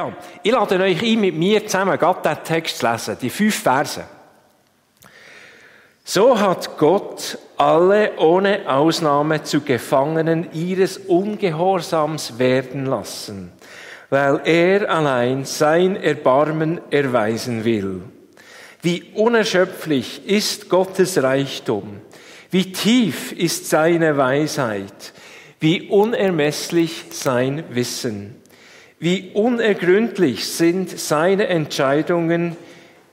Ja, ich lade euch ein, mit mir zusammen gerade diesen Text zu lesen, die fünf Verse. So hat Gott alle ohne Ausnahme zu Gefangenen ihres Ungehorsams werden lassen, weil er allein sein Erbarmen erweisen will. Wie unerschöpflich ist Gottes Reichtum, wie tief ist seine Weisheit, wie unermesslich sein Wissen, wie unergründlich sind seine Entscheidungen,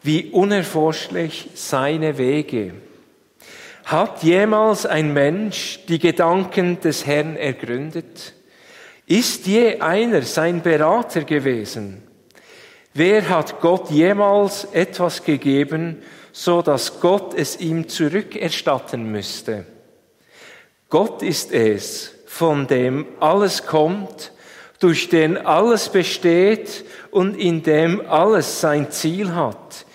wie unerforschlich seine Wege. Hat jemals ein Mensch die Gedanken des Herrn ergründet? Ist je einer sein Berater gewesen? Wer hat Gott jemals etwas gegeben, so dass Gott es ihm zurückerstatten müsste? Gott ist es, von dem alles kommt, durch den alles besteht und in dem alles sein Ziel hat.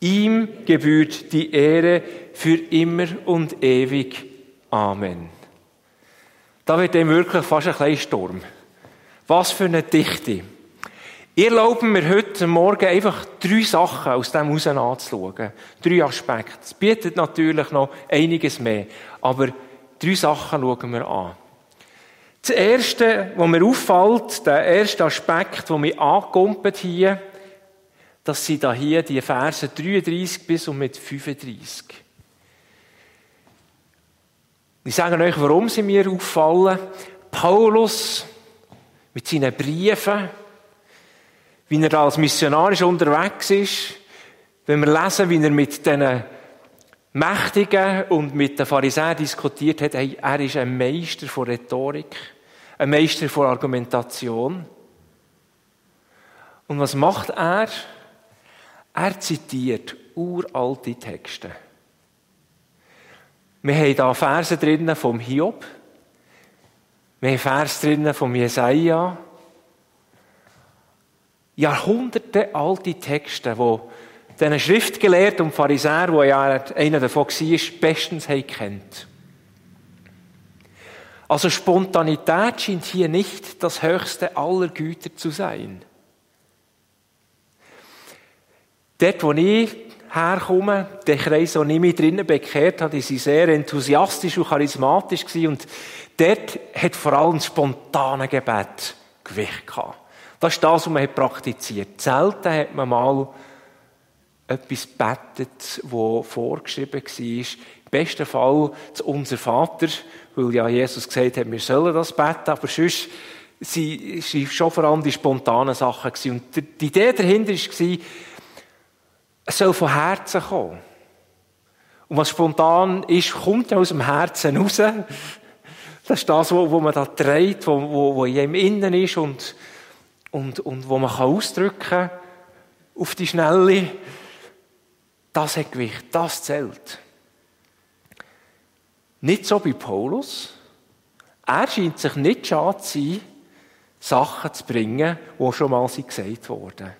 Ihm gebührt die Ehre für immer und ewig. Amen. Da wird dem wirklich fast ein kleiner Sturm. Was für eine Dichte. Ich erlaube mir heute Morgen einfach drei Sachen aus dem heraus anzuschauen. Drei Aspekte. Es bietet natürlich noch einiges mehr. Aber drei Sachen schauen wir an. Das erste, was mir auffällt, der erste Aspekt, der mich angumpelt hier, das sind da hier die Verse 33 bis und mit 35. Ich sage euch, warum sie mir auffallen. Paulus mit seinen Briefen, wie er als missionarisch unterwegs ist, wenn wir lesen, wie er mit diesen Mächtigen und mit den Pharisäern diskutiert hat, er ist ein Meister von Rhetorik, ein Meister von Argumentation. Und was macht er? Er zitiert uralte Texte. Wir haben hier Verse drinnen vom Hiob. Wir haben Verse drinnen vom Jesaja. Jahrhunderte alte Texte, wo diesen Schriftgelehrten und Pharisäer, wo ja einer davon war, bestens kennt. Also Spontanität scheint hier nicht das höchste aller Güter zu sein. Dort, wo ich herkomme, der Kreis, wo ich mich drinnen bekehrt habe, sind sehr enthusiastisch und charismatisch gewesen und dort hat vor allem das spontane Gebet Gewicht gehabt. Das ist das, was man praktiziert. Selten hat man mal etwas betet, wo vorgeschrieben war. Im besten Fall zu unser Vater, weil ja Jesus gesagt hat, wir sollen das beten, aber sonst sie waren schon vor allem die spontanen Sachen. Und die Idee dahinter war, es soll von Herzen kommen. Und was spontan ist, kommt aus dem Herzen raus. Das ist das, was man da trägt, wo, wo, wo in Innen ist und, und, und wo man kann ausdrücken kann auf die Schnelle. Das hat Gewicht, das zählt. Nicht so bei Paulus. Er scheint sich nicht schade zu sein, Sachen zu bringen, die schon mal gesagt wurden.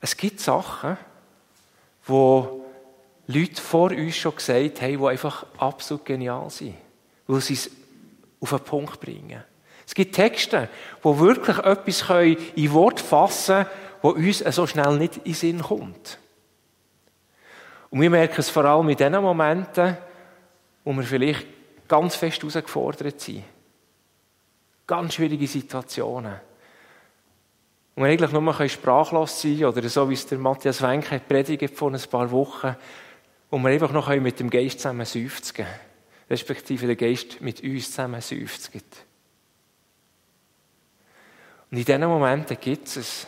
Es gibt Sachen, wo Leute vor uns schon gesagt haben, die einfach absolut genial sind, weil sie es auf den Punkt bringen. Es gibt Texte, wo wirklich etwas in Wort fassen können, wo uns so schnell nicht in den Sinn kommt. Und wir merken es vor allem in den Momenten, wo wir vielleicht ganz fest herausgefordert sind. Ganz schwierige Situationen. Und wir eigentlich nur sprachlos sein können, oder so wie es der Matthias Wenck hat predigt vor ein paar Wochen, wo wir einfach noch mit dem Geist zusammen seufzen respektive der Geist mit uns zusammen seufzt. Und in diesen Momenten gibt es,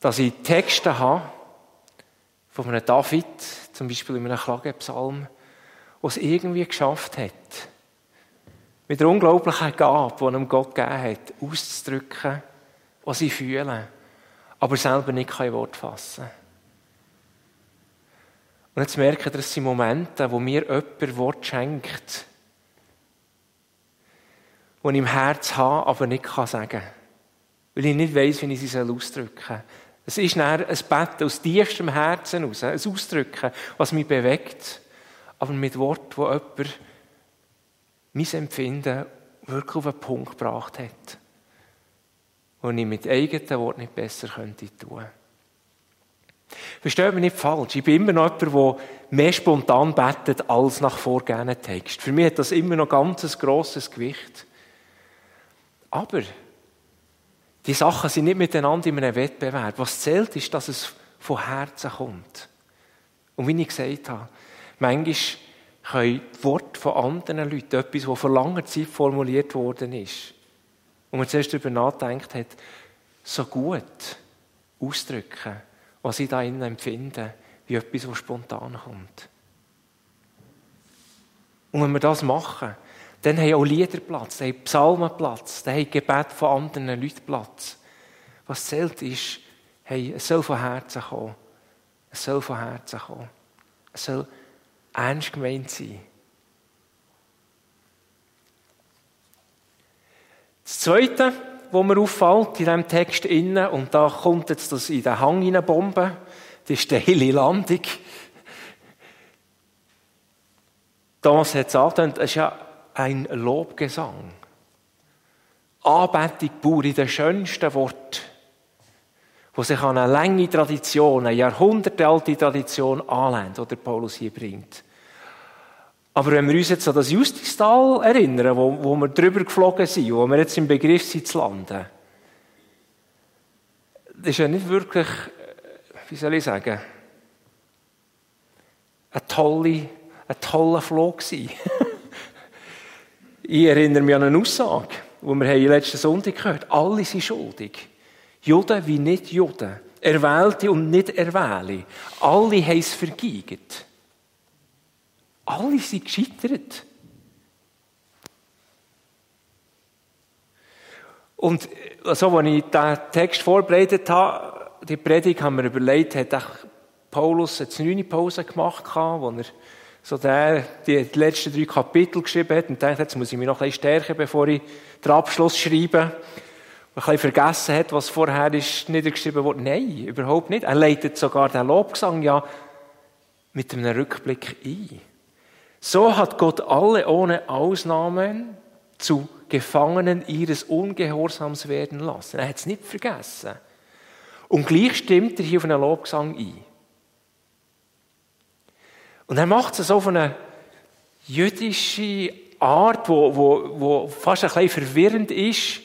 dass ich Texte habe, von einem David, zum Beispiel in einem Klagepsalm, der es irgendwie geschafft hat, mit einer unglaublichen Gabe, die einem Gott gegeben hat, auszudrücken, was sie fühlen, aber selber nicht kein Wort fassen. Und jetzt merken wir, das sind Momente, wo mir jemand Wort schenkt, wo ich im Herz habe, aber nicht sagen kann. Weil ich nicht weiß, wie ich sie ausdrücken soll. Es ist ein Bett aus tiefstem Herzen aus, ein Ausdrücken, was mich bewegt, aber mit Wort, wo jemand mein Empfinden wirklich auf einen Punkt gebracht hat. die ich mit eigenen Worten nicht besser könnte tun. Versteht mich nicht falsch. Ich bin immer noch jemand, der mehr spontan betet als nach vorgegebenen Text. Für mich hat das immer noch ganz ein grosses Gewicht. Aber die Sachen sind nicht miteinander in einem Wettbewerb. Was zählt, ist, dass es von Herzen kommt. Und wie ich gesagt habe, manchmal können die Worte von anderen Leuten, etwas, das vor langer Zeit formuliert worden ist, und man zuerst darüber nachdenkt hat, so gut ausdrücken, was ich da innen empfinde, wie etwas, was spontan kommt. Und wenn wir das machen, dann haben auch Lieder Platz, dann haben Psalmen Platz, dann haben Gebet von anderen Leuten Platz. Was zählt ist, hey, es soll von Herzen kommen. Es soll von Herzen kommen. Es soll ernst gemeint sein. Das Zweite, was mir auffällt in diesem Text innen, und da kommt jetzt das in den Hang hineinbomben, die steile Landung. Thomas hat gesagt, es ist ja ein Lobgesang. Anbetung pur in den schönsten Worten, wo sich an eine lange Tradition, eine jahrhundertealte Tradition anlehnt, die Paulus hier bringt. Aber wenn wir uns jetzt an das Justistal erinnern, wo, wo wir drüber geflogen sind, wo wir jetzt im Begriff sind zu landen, das ist ja nicht wirklich, wie soll ich sagen, ein toller, ein toller Flug. ich erinnere mich an eine Aussage, die wir letzten Sonntag gehört haben. Alle sind schuldig. Juden wie nicht Juden. Erwählte und nicht Erwählte. Alle haben es vergeigt. Alle sind gescheitert. Und so, als ich diesen Text vorbereitet habe, die Predigt, haben wir überlegt, hat Paulus eine neue Pause gemacht, wo er so der, die, die letzten drei Kapitel geschrieben hat und dachte, jetzt muss ich mich noch ein bisschen stärken, bevor ich den Abschluss schreibe. Ein bisschen vergessen hat, was vorher ist niedergeschrieben wurde. Nein, überhaupt nicht. Er leitet sogar den Lobgesang ja mit einem Rückblick ein. So hat Gott alle ohne Ausnahmen zu Gefangenen ihres Ungehorsams werden lassen. Er hat es nicht vergessen. Und gleich stimmt er hier auf einen Lobgesang ein. Und er macht es auf eine jüdische Art, wo, wo, wo fast ein bisschen verwirrend ist.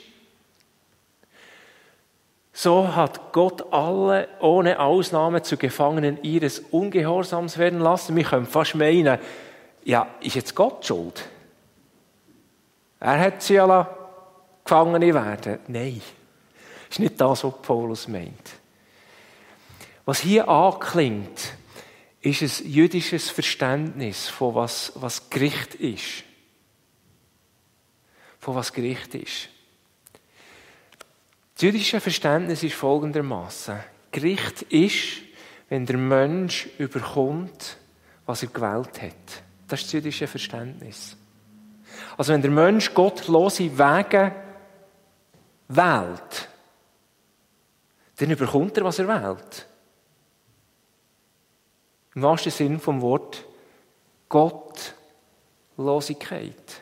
So hat Gott alle ohne Ausnahme zu Gefangenen ihres Ungehorsams werden lassen. Wir können fast meinen, ja, ist jetzt Gott schuld? Er hat sie ja Gefangene werden. Nein, ist nicht das, was Paulus meint. Was hier anklingt, ist ein jüdisches Verständnis von was, was Gericht ist. Von was Gericht ist. Das jüdische Verständnis ist folgendermaßen: Gericht ist, wenn der Mensch überkommt, was er gewählt hat. Das ist das jüdische Verständnis. Also wenn der Mensch gottlose Wege wählt, dann überkommt er, was er wählt. Im wahrsten Sinn vom Wort Gottlosigkeit.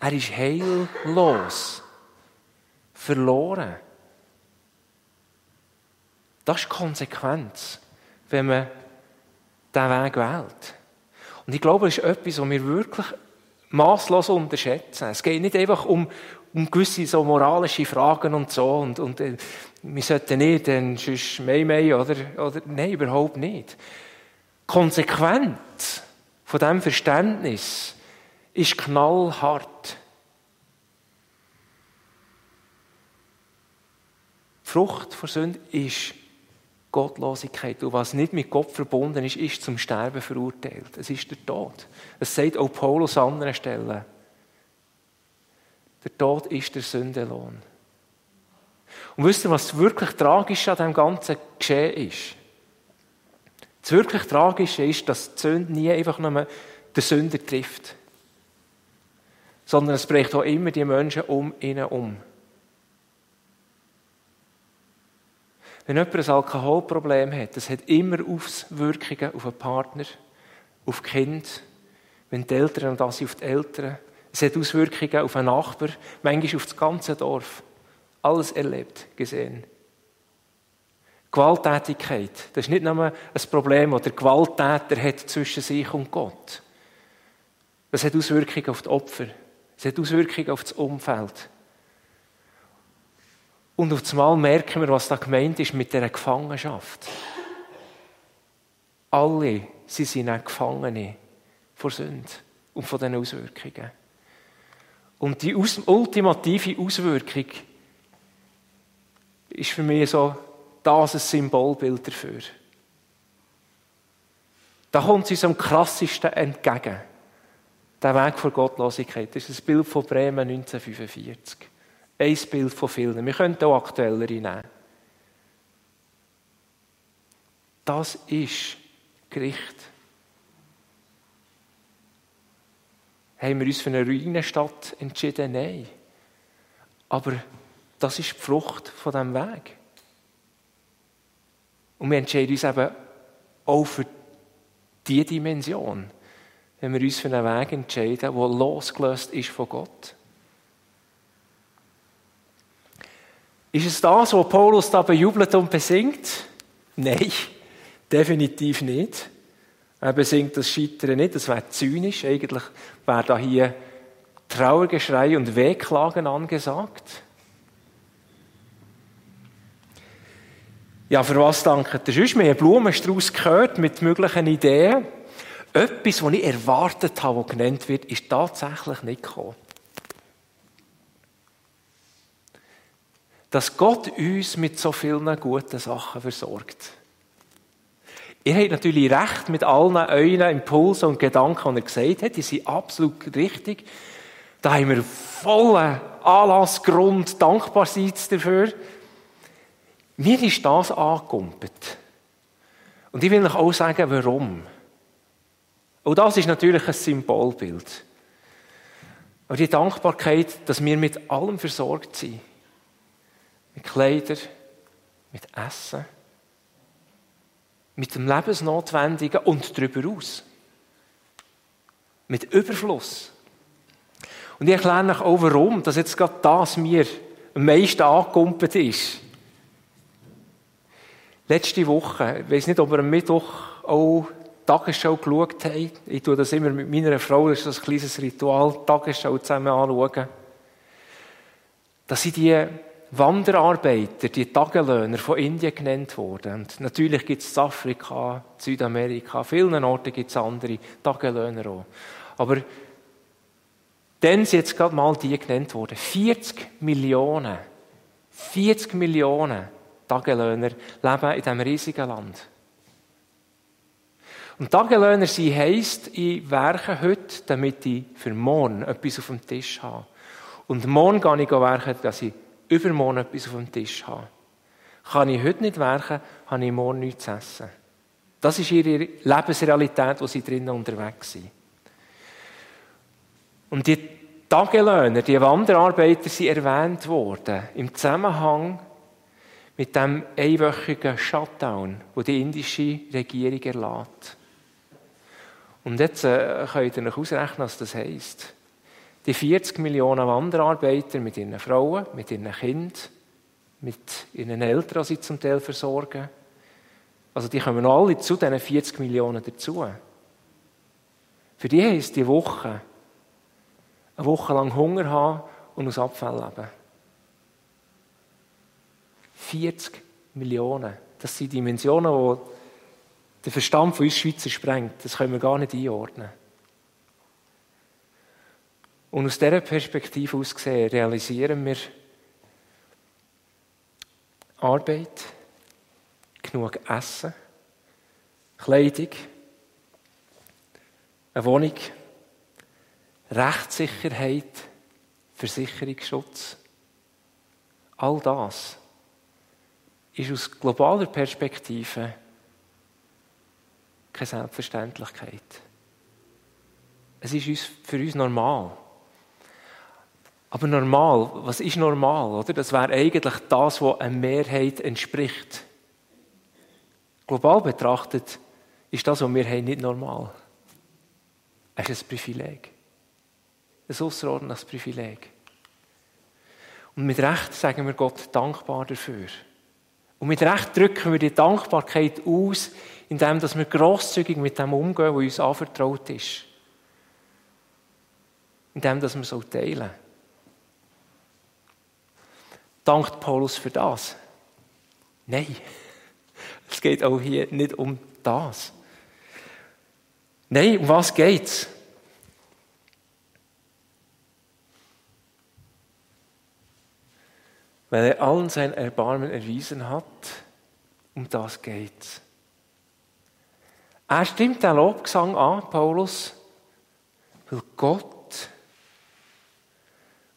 Er ist heillos, verloren. Das ist die Konsequenz, wenn man diesen Weg wählt. Und ich glaube, es ist etwas, was wir wirklich maßlos unterschätzen. Es geht nicht einfach um, um gewisse so moralische Fragen und so und, und äh, wir sollten nicht, dann sonst mei mei oder, oder nein, überhaupt nicht. Konsequenz von diesem Verständnis ist knallhart. Frucht von Sünde ist Gottlosigkeit. Und was nicht mit Gott verbunden ist, ist zum Sterben verurteilt. Es ist der Tod. Das sagt auch Paulus an anderen Stellen. Der Tod ist der Sündenlohn. Und wisst ihr, was wirklich tragisch an dem ganzen Geschehen ist? Das wirklich Tragische ist, dass die Sünde nie einfach nur den Sünder trifft. Sondern es bricht auch immer die Menschen um ihnen um. Wenn jemand ein Alkoholproblem hat, das hat immer Auswirkungen auf einen Partner, auf die Kinder, wenn die Eltern und das auf die Eltern. Es hat Auswirkungen auf einen Nachbar, manchmal auf das ganze Dorf. Alles erlebt, gesehen. Gewalttätigkeit, das ist nicht nur ein Problem, das der Gewalttäter hat zwischen sich und Gott. Das hat Auswirkungen auf die Opfer. Es hat Auswirkungen auf das Umfeld. Und auf einmal merken wir, was da gemeint ist mit dieser Gefangenschaft. Alle sie sind auch Gefangene vor Sünde und von diesen Auswirkungen. Und die ultimative Auswirkung ist für mich so das ein Symbolbild dafür. Da kommt sie uns am krassesten entgegen. Der Weg vor Gottlosigkeit. Das ist ein Bild von Bremen 1945. Ein Bild von vielen. Wir könnten auch aktuellere nehmen. Das ist Gericht. Haben wir uns für eine Ruinenstadt entschieden? Nein. Aber das ist die Frucht von diesem Weg. Und wir entscheiden uns eben auch für diese Dimension, wenn wir uns für einen Weg entscheiden, der losgelöst ist von Gott. Ist es das, was Paulus da bejubelt und besingt? Nein, definitiv nicht. Er besingt das Scheitern nicht, das wäre zynisch. Eigentlich wäre da hier Trauergeschrei und Wehklagen angesagt. Ja, für was danke ihr sonst? Wir haben einen Blumenstrauß gehört mit möglichen Ideen. Etwas, was ich erwartet habe, was genannt wird, ist tatsächlich nicht gekommen. Dass Gott uns mit so vielen guten Sachen versorgt. Ihr habt natürlich recht mit allen euren Impulsen und Gedanken, die er gesagt hat. Die sind absolut richtig. Da haben wir vollen Anlassgrund, dankbar sein dafür. Mir ist das angekumpelt. Und ich will euch auch sagen, warum. Und das ist natürlich ein Symbolbild. Aber die Dankbarkeit, dass wir mit allem versorgt sind. Mit Kleidern, mit Essen, mit dem Lebensnotwendigen und darüber aus. Mit Überfluss. Und ich erkläre euch auch, warum, dass jetzt gerade das mir am meisten angekumpelt ist. Letzte Woche, ich weiß nicht, ob wir am Mittwoch auch Tagesschau geschaut haben. Ich tue das immer mit meiner Frau, das ist ein kleines Ritual, Tagesschau zusammen anschauen. Das sind die Wanderarbeiter, die Tagelöhner von Indien genannt worden. Und natürlich gibt es Afrika, Südamerika, vielen Orten gibt es andere Tagelöhner auch. Aber dann sind jetzt gerade mal die genannt worden. 40 Millionen, 40 Millionen Tagelöhner leben in diesem riesigen Land. Und Tagelöhner sein heisst, ich werke heute, damit ich für morgen etwas auf dem Tisch habe. Und morgen gehe ich werken, dass ich übermorgen etwas auf dem Tisch habe. Kann ich heute nicht werken, habe ich morgen nichts zu essen. Das ist ihre Lebensrealität, wo sie drinnen unterwegs sind. Und die Tagelöhner, die Wanderarbeiter sind erwähnt worden im Zusammenhang mit dem einwöchigen Shutdown, wo die indische Regierung erlaubt. Und jetzt äh, könnt ihr euch ausrechnen, was das heisst. Die 40 Millionen Wanderarbeiter mit ihren Frauen, mit ihren Kindern, mit ihren Eltern, die sie zum Teil versorgen. Also die kommen alle zu diesen 40 Millionen dazu. Für die heisst die Woche, eine Woche lang Hunger haben und aus Abfall leben. 40 Millionen. Das sind Dimensionen, die der Verstand von uns Schweizer sprengt. Das können wir gar nicht einordnen. Und aus dieser Perspektive aus gesehen realisieren wir Arbeit, genug Essen, Kleidung, eine Wohnung, Rechtssicherheit, Versicherungsschutz. All das ist aus globaler Perspektive keine Selbstverständlichkeit. Es ist für uns normal. Aber normal, was ist normal? Oder? Das wäre eigentlich das, was einer Mehrheit entspricht. Global betrachtet ist das, was wir haben, nicht normal. Es ist ein Privileg. Ein außerordentliches Privileg. Und mit Recht sagen wir Gott dankbar dafür. Und mit Recht drücken wir die Dankbarkeit aus, indem wir grosszügig mit dem umgehen, was uns anvertraut ist. Indem wir so teilen. Dankt Paulus für das? Nein. Es geht auch hier nicht um das. Nein, um was geht's? Weil er allen sein Erbarmen erwiesen hat, um das geht's. Er stimmt den Lobgesang an, Paulus, weil Gott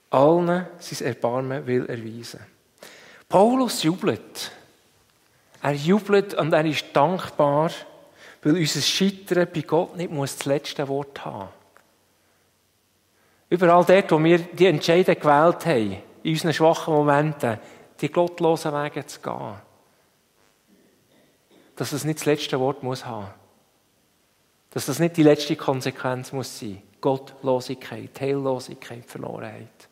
allen sein Erbarmen will erweisen. Paulus jubelt. Er jubelt und er ist dankbar, weil unser Scheitern bei Gott nicht muss das letzte Wort haben. Überall dort, wo wir die Entscheidung gewählt haben, in unseren schwachen Momenten, die gottlosen Wege zu gehen, dass es nicht das letzte Wort muss haben. Dass das nicht die letzte Konsequenz muss sein. Gottlosigkeit, Heillosigkeit, Verlorenheit.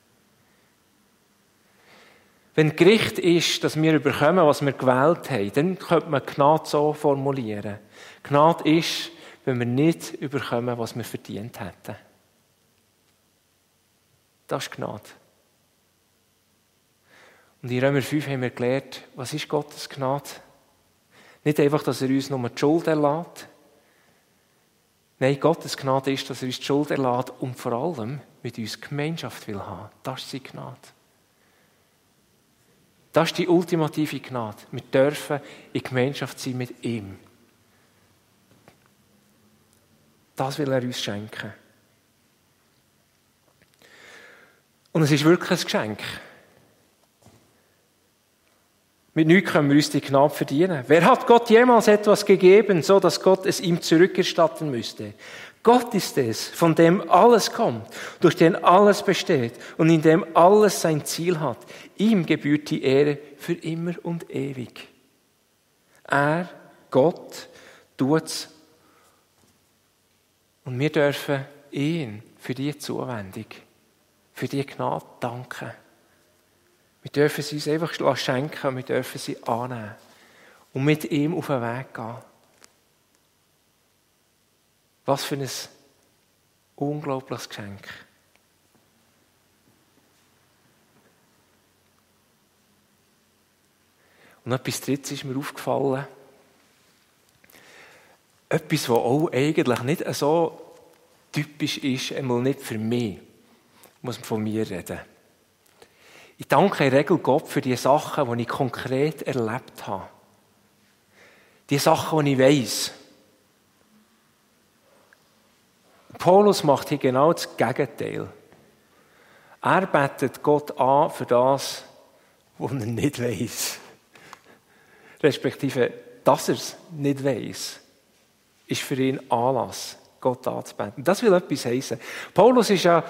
Wenn Gericht ist, dass wir überkommen, was wir gewählt haben, dann könnte man Gnade so formulieren. Gnade ist, wenn wir nicht überkommen, was wir verdient hätten. Das ist Gnade. Und in Römer 5 haben wir gelernt, was ist Gottes Gnade? Nicht einfach, dass er uns nur die Schuld erlässt. Nein, Gottes Gnade ist, dass er uns die Schuld erlässt und vor allem mit uns Gemeinschaft will haben. Das ist seine Gnade. Das ist die ultimative Gnade. Wir dürfen in Gemeinschaft sein mit ihm. Das will er uns schenken. Und es ist wirklich ein Geschenk. Mit nichts können wir uns die Gnade verdienen. Wer hat Gott jemals etwas gegeben, so dass Gott es ihm zurückerstatten müsste? Gott ist es, von dem alles kommt, durch den alles besteht und in dem alles sein Ziel hat. Ihm gebührt die Ehre für immer und ewig. Er, Gott, tut's. Und wir dürfen ihn für die Zuwendung, für die Gnade danken. Wir dürfen sie uns einfach schenken, wir dürfen sie annehmen und mit ihm auf den Weg gehen. Was für ein unglaubliches Geschenk. Und etwas Drittes ist mir aufgefallen. Etwas, was auch eigentlich nicht so typisch ist, einmal nicht für mich, muss man von mir reden. Ich danke in der Regel Gott für die Sachen, die ich konkret erlebt habe. Die Sachen, die ich weiß. Paulus macht hier genau das Gegenteil. Er betet Gott an für das, was er nicht weiß. Respektive, dass er es nicht weiß, ist für ihn Anlass, Gott anzubeten. Das will etwas heißen. Paulus ist ja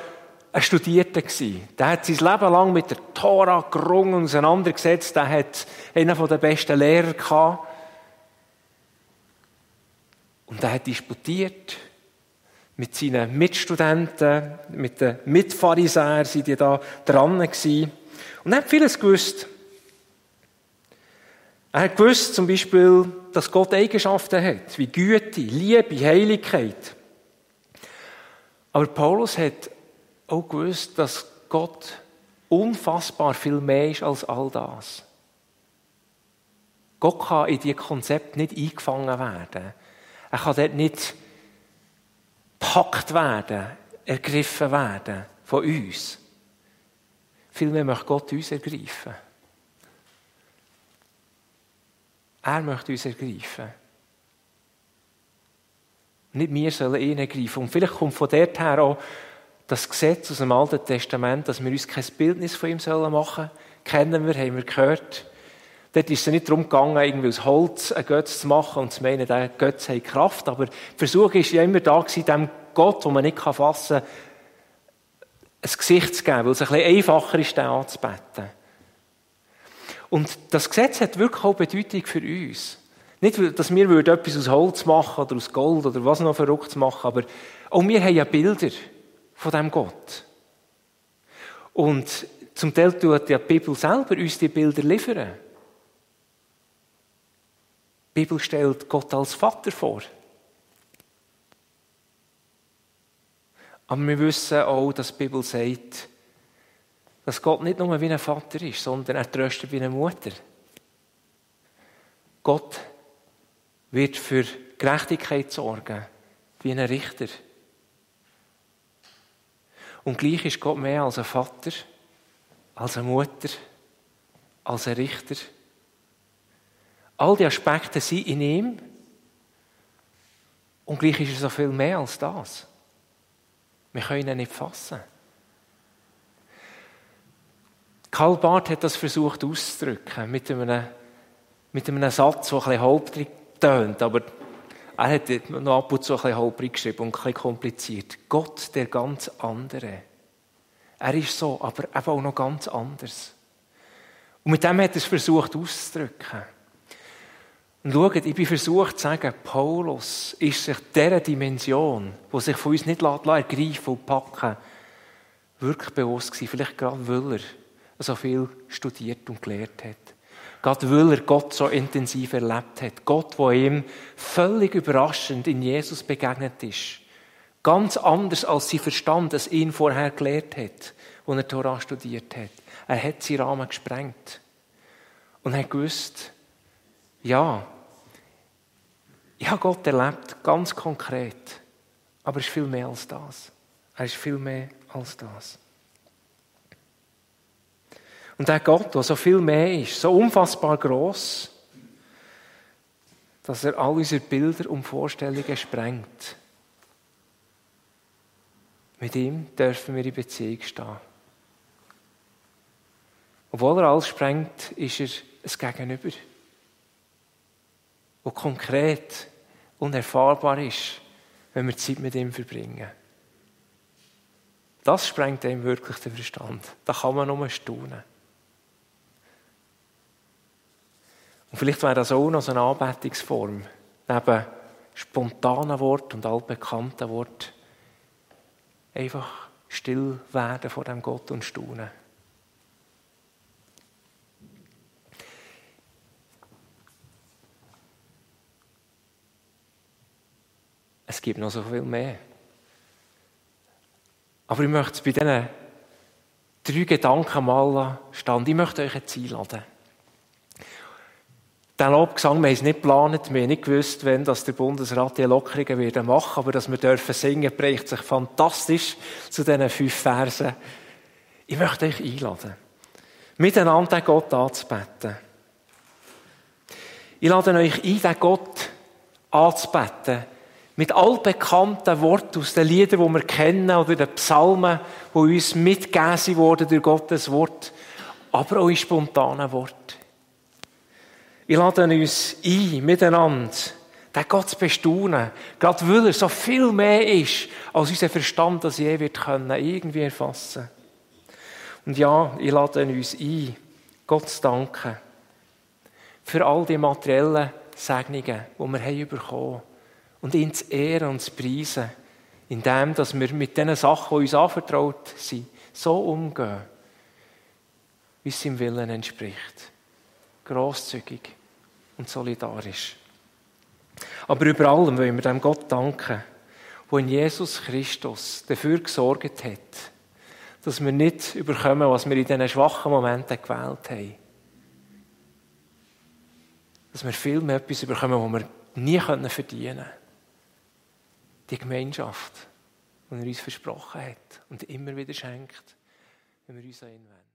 ein Studierter gewesen. Der hat sein Leben lang mit der Tora gerungen und auseinandergesetzt. Der hat einen der besten Lehrer gehabt. Und er hat disputiert mit seinen Mitstudenten, mit den Mitpharisäern, die da dran gewesen. Und er hat vieles gewusst. Er hat gewusst, zum Beispiel, dass Gott Eigenschaften hat, wie Güte, Liebe, Heiligkeit. Aber Paulus hat auch gewusst, dass Gott unfassbar viel mehr ist als all das. Gott kann in diese Konzept nicht eingefangen werden. Er kann dort nicht gepackt werden, ergriffen werden von uns. Vielmehr möchte Gott uns ergreifen. Er möchte uns ergreifen. Nicht wir sollen ihn ergreifen. Und vielleicht kommt von dort her auch das Gesetz aus dem Alten Testament, dass wir uns kein Bildnis von ihm machen sollen, kennen wir, haben wir gehört. Dort ist es nicht darum gegangen, irgendwie aus Holz einen Götz zu machen und zu meinen, der Götz hat Kraft. Aber der Versuch war ja immer da gewesen, dem Gott, den man nicht fassen kann, ein Gesicht zu geben, weil es ein bisschen einfacher ist, den anzubeten. Und das Gesetz hat wirklich auch Bedeutung für uns. Nicht, dass wir etwas aus Holz machen oder aus Gold oder was noch verrückt machen, aber auch wir haben ja Bilder von dem Gott. Und Zum Teil tut ja die Bibel selber uns die Bilder liefern. Die Bibel stellt Gott als Vater vor. Aber wir wissen auch, dass die Bibel sagt, dass Gott nicht nur wie ein Vater ist, sondern er tröstet wie eine Mutter. Gott wird für Gerechtigkeit sorgen, wie ein Richter. Und gleich ist Gott mehr als ein Vater, als eine Mutter, als ein Richter. All die Aspekte sind in ihm. Und gleich ist er so viel mehr als das. Wir können ihn nicht fassen. Karl Barth hat das versucht auszudrücken mit einem, mit einem Satz, der ein bisschen holprig tönt, aber er hat noch ab und zu ein bisschen holprig geschrieben und ein bisschen kompliziert. Gott, der ganz andere. Er ist so, aber eben auch noch ganz anders. Und mit dem hat er es versucht auszudrücken. Und schaut, ich bin versucht zu sagen, Paulus ist sich dieser Dimension, die sich von uns nicht ergreifen und packen wirklich bewusst gewesen. Vielleicht gerade, weil er so viel studiert und gelehrt hat. Gerade weil er Gott so intensiv erlebt hat. Gott, wo ihm völlig überraschend in Jesus begegnet ist. Ganz anders, als sie verstand, es ihn vorher gelehrt hat, als er Torah studiert hat. Er hat seinen Rahmen gesprengt. Und er hat gewusst, ja, ich habe Gott erlebt, ganz konkret. Aber er ist viel mehr als das. Er ist viel mehr als das. Und der Gott, der so viel mehr ist, so unfassbar groß, dass er all unsere Bilder und Vorstellungen sprengt. Mit ihm dürfen wir in Beziehung stehen. Obwohl er alles sprengt, ist er ein Gegenüber, das konkret und erfahrbar ist, wenn wir Zeit mit ihm verbringen. Das sprengt ihm wirklich den Verstand. Da kann man nur staunen. Und vielleicht wäre das auch noch so eine Anbetungsform, neben spontanen Wort und altbekannten Wort, einfach still werden vor dem Gott und staunen. Es gibt noch so viel mehr. Aber ich möchte bei diesen drei Gedanken mal stehen. Ich möchte euch jetzt einladen. Den Lobgesang, wir haben es nicht geplant, wir haben nicht gewusst, wenn das der Bundesrat die Lockerungen wird machen, aber dass wir dürfen singen, bricht sich fantastisch zu diesen fünf Versen. Ich möchte euch einladen, miteinander den Gott anzubeten. Ich lade euch ein, den Gott anzubeten, mit altbekannten Worten aus den Liedern, die wir kennen, oder den Psalmen, die uns mitgegeben wurden durch Gottes Wort, aber auch in spontanen Worten. Wir laden uns ein, miteinander, den Gott zu bestaunen, gerade weil er so viel mehr ist, als unser Verstand das je wird können, irgendwie erfassen. Und ja, ich lade uns ein, Gott zu danken für all die materiellen Segnungen, die wir haben bekommen und ihn zu ehren und zu preisen, indem wir mit den Sachen, die uns anvertraut sind, so umgehen, wie es seinem Willen entspricht. Grosszügig und solidarisch. Aber über allem wollen wir dem Gott danken, wo in Jesus Christus dafür gesorgt hat, dass wir nicht überkommen, was wir in diesen schwachen Momenten gewählt haben. Dass wir viel mehr etwas überkommen, was wir nie verdienen können. Die Gemeinschaft, die er uns versprochen hat und immer wieder schenkt, wenn wir uns an ihn wenden.